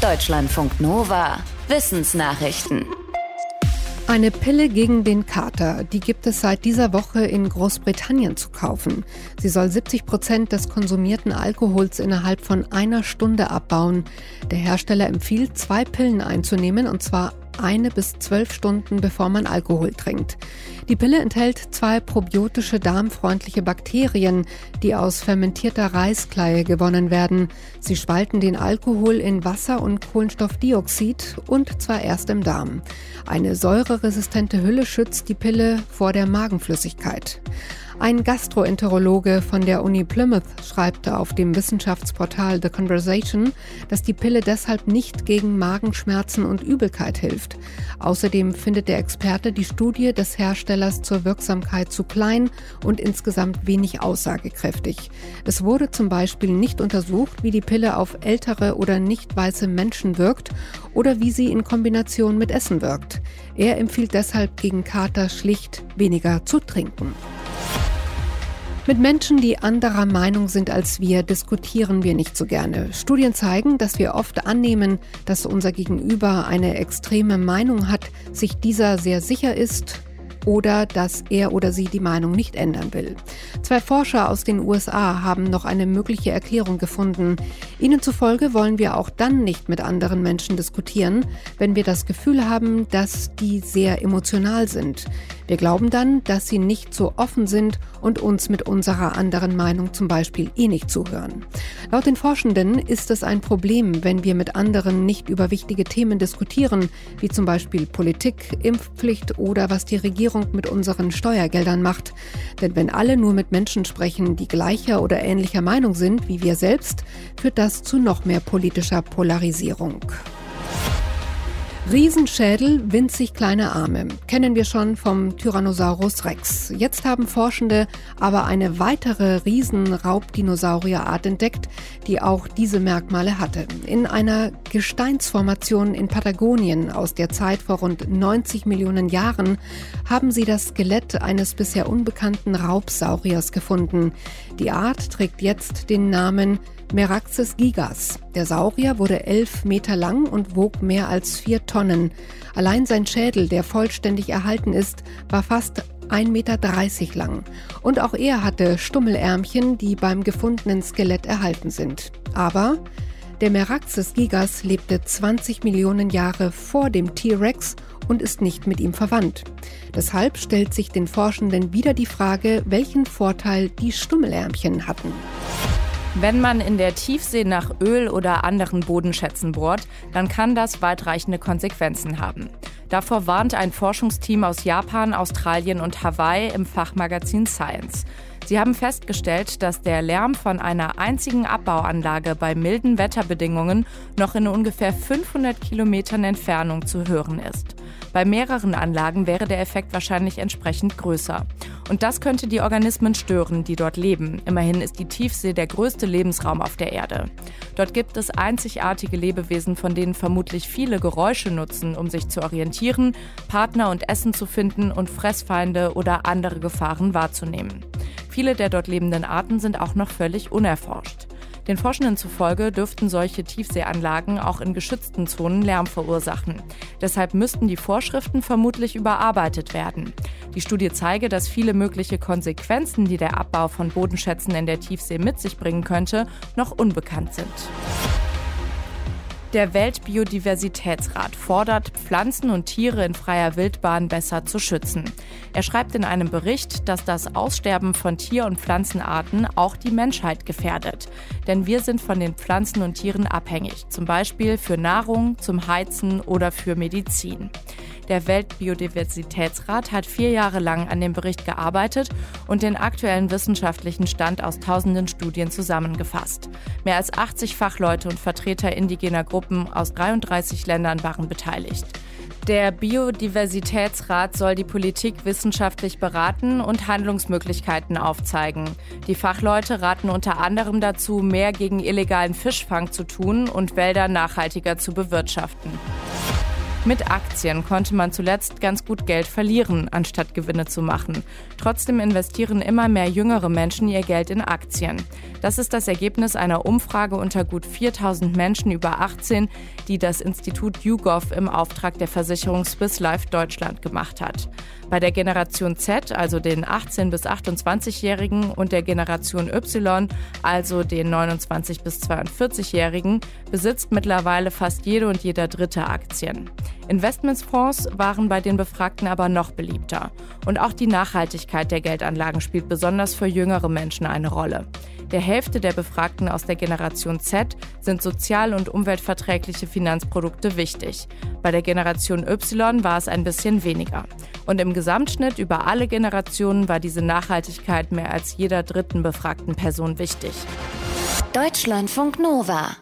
Deutschlandfunk Nova. Wissensnachrichten. Eine Pille gegen den Kater, die gibt es seit dieser Woche in Großbritannien zu kaufen. Sie soll 70 Prozent des konsumierten Alkohols innerhalb von einer Stunde abbauen. Der Hersteller empfiehlt, zwei Pillen einzunehmen, und zwar eine bis zwölf Stunden bevor man Alkohol trinkt. Die Pille enthält zwei probiotische darmfreundliche Bakterien, die aus fermentierter Reiskleie gewonnen werden. Sie spalten den Alkohol in Wasser und Kohlenstoffdioxid und zwar erst im Darm. Eine säureresistente Hülle schützt die Pille vor der Magenflüssigkeit. Ein Gastroenterologe von der Uni Plymouth schreibt auf dem Wissenschaftsportal The Conversation, dass die Pille deshalb nicht gegen Magenschmerzen und Übelkeit hilft. Außerdem findet der Experte die Studie des Herstellers zur Wirksamkeit zu klein und insgesamt wenig aussagekräftig. Es wurde zum Beispiel nicht untersucht, wie die Pille auf ältere oder nicht weiße Menschen wirkt oder wie sie in Kombination mit Essen wirkt. Er empfiehlt deshalb gegen Kater schlicht weniger zu trinken. Mit Menschen, die anderer Meinung sind als wir, diskutieren wir nicht so gerne. Studien zeigen, dass wir oft annehmen, dass unser Gegenüber eine extreme Meinung hat, sich dieser sehr sicher ist oder dass er oder sie die Meinung nicht ändern will. Zwei Forscher aus den USA haben noch eine mögliche Erklärung gefunden. Ihnen zufolge wollen wir auch dann nicht mit anderen Menschen diskutieren, wenn wir das Gefühl haben, dass die sehr emotional sind. Wir glauben dann, dass sie nicht so offen sind und uns mit unserer anderen Meinung zum Beispiel eh nicht zuhören. Laut den Forschenden ist es ein Problem, wenn wir mit anderen nicht über wichtige Themen diskutieren, wie zum Beispiel Politik, Impfpflicht oder was die Regierung mit unseren Steuergeldern macht. Denn wenn alle nur mit Menschen sprechen, die gleicher oder ähnlicher Meinung sind wie wir selbst, führt das zu noch mehr politischer Polarisierung. Riesenschädel, winzig kleine Arme. Kennen wir schon vom Tyrannosaurus Rex. Jetzt haben Forschende aber eine weitere Riesenraubdinosaurierart entdeckt, die auch diese Merkmale hatte. In einer Gesteinsformation in Patagonien aus der Zeit vor rund 90 Millionen Jahren haben sie das Skelett eines bisher unbekannten Raubsauriers gefunden. Die Art trägt jetzt den Namen Meraxes gigas. Der Saurier wurde elf Meter lang und wog mehr als vier Tonnen. Allein sein Schädel, der vollständig erhalten ist, war fast 1,30 Meter lang. Und auch er hatte Stummelärmchen, die beim gefundenen Skelett erhalten sind. Aber der Meraxes gigas lebte 20 Millionen Jahre vor dem T-Rex und ist nicht mit ihm verwandt. Deshalb stellt sich den Forschenden wieder die Frage, welchen Vorteil die Stummelärmchen hatten. Wenn man in der Tiefsee nach Öl oder anderen Bodenschätzen bohrt, dann kann das weitreichende Konsequenzen haben. Davor warnt ein Forschungsteam aus Japan, Australien und Hawaii im Fachmagazin Science. Sie haben festgestellt, dass der Lärm von einer einzigen Abbauanlage bei milden Wetterbedingungen noch in ungefähr 500 Kilometern Entfernung zu hören ist. Bei mehreren Anlagen wäre der Effekt wahrscheinlich entsprechend größer. Und das könnte die Organismen stören, die dort leben. Immerhin ist die Tiefsee der größte Lebensraum auf der Erde. Dort gibt es einzigartige Lebewesen, von denen vermutlich viele Geräusche nutzen, um sich zu orientieren, Partner und Essen zu finden und Fressfeinde oder andere Gefahren wahrzunehmen. Viele der dort lebenden Arten sind auch noch völlig unerforscht. Den Forschenden zufolge dürften solche Tiefseeanlagen auch in geschützten Zonen Lärm verursachen. Deshalb müssten die Vorschriften vermutlich überarbeitet werden. Die Studie zeige, dass viele mögliche Konsequenzen, die der Abbau von Bodenschätzen in der Tiefsee mit sich bringen könnte, noch unbekannt sind. Der Weltbiodiversitätsrat fordert, Pflanzen und Tiere in freier Wildbahn besser zu schützen. Er schreibt in einem Bericht, dass das Aussterben von Tier- und Pflanzenarten auch die Menschheit gefährdet. Denn wir sind von den Pflanzen und Tieren abhängig, zum Beispiel für Nahrung, zum Heizen oder für Medizin. Der Weltbiodiversitätsrat hat vier Jahre lang an dem Bericht gearbeitet und den aktuellen wissenschaftlichen Stand aus tausenden Studien zusammengefasst. Mehr als 80 Fachleute und Vertreter indigener Gruppen aus 33 Ländern waren beteiligt. Der Biodiversitätsrat soll die Politik wissenschaftlich beraten und Handlungsmöglichkeiten aufzeigen. Die Fachleute raten unter anderem dazu, mehr gegen illegalen Fischfang zu tun und Wälder nachhaltiger zu bewirtschaften. Mit Aktien konnte man zuletzt ganz gut Geld verlieren, anstatt Gewinne zu machen. Trotzdem investieren immer mehr jüngere Menschen ihr Geld in Aktien. Das ist das Ergebnis einer Umfrage unter gut 4000 Menschen über 18, die das Institut YouGov im Auftrag der Versicherung Swiss Life Deutschland gemacht hat. Bei der Generation Z, also den 18- bis 28-Jährigen und der Generation Y, also den 29- bis 42-Jährigen, besitzt mittlerweile fast jede und jeder Dritte Aktien. Investmentsfonds waren bei den Befragten aber noch beliebter. Und auch die Nachhaltigkeit der Geldanlagen spielt besonders für jüngere Menschen eine Rolle. Der Hälfte der Befragten aus der Generation Z sind sozial- und umweltverträgliche Finanzprodukte wichtig. Bei der Generation Y war es ein bisschen weniger. Und im Gesamtschnitt über alle Generationen war diese Nachhaltigkeit mehr als jeder dritten befragten Person wichtig. Deutschlandfunk Nova